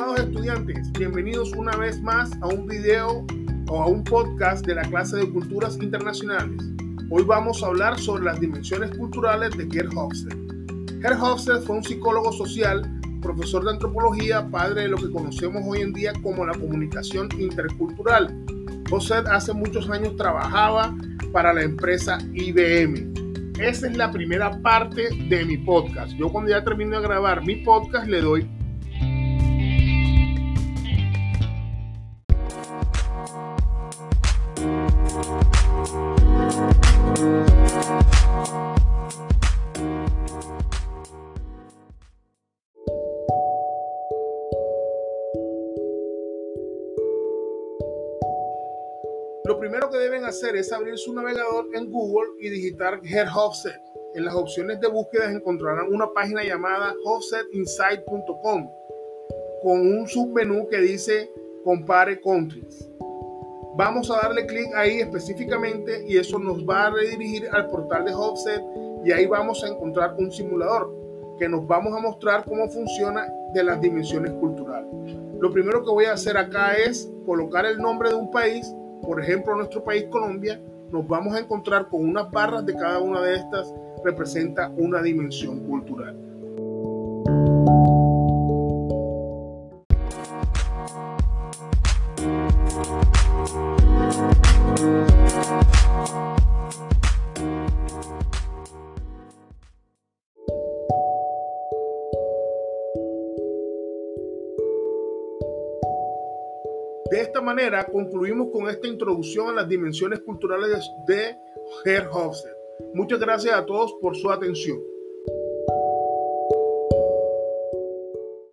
Estudiantes, bienvenidos una vez más a un video o a un podcast de la clase de Culturas Internacionales. Hoy vamos a hablar sobre las dimensiones culturales de Gerd Hofstede. Gerd Hofstede fue un psicólogo social, profesor de antropología, padre de lo que conocemos hoy en día como la comunicación intercultural. Hofstede hace muchos años trabajaba para la empresa IBM. Esa es la primera parte de mi podcast. Yo cuando ya termino de grabar mi podcast le doy Lo primero que deben hacer es abrir su navegador en Google y digitar Hofset. En las opciones de búsqueda encontrarán una página llamada offsetinsight.com con un submenú que dice Compare Countries. Vamos a darle clic ahí específicamente y eso nos va a redirigir al portal de Offset y ahí vamos a encontrar un simulador que nos vamos a mostrar cómo funciona de las dimensiones culturales. Lo primero que voy a hacer acá es colocar el nombre de un país por ejemplo, nuestro país Colombia, nos vamos a encontrar con unas barras de cada una de estas representa una dimensión cultural. De esta manera concluimos con esta introducción a las dimensiones culturales de Herr Hofstede. Muchas gracias a todos por su atención.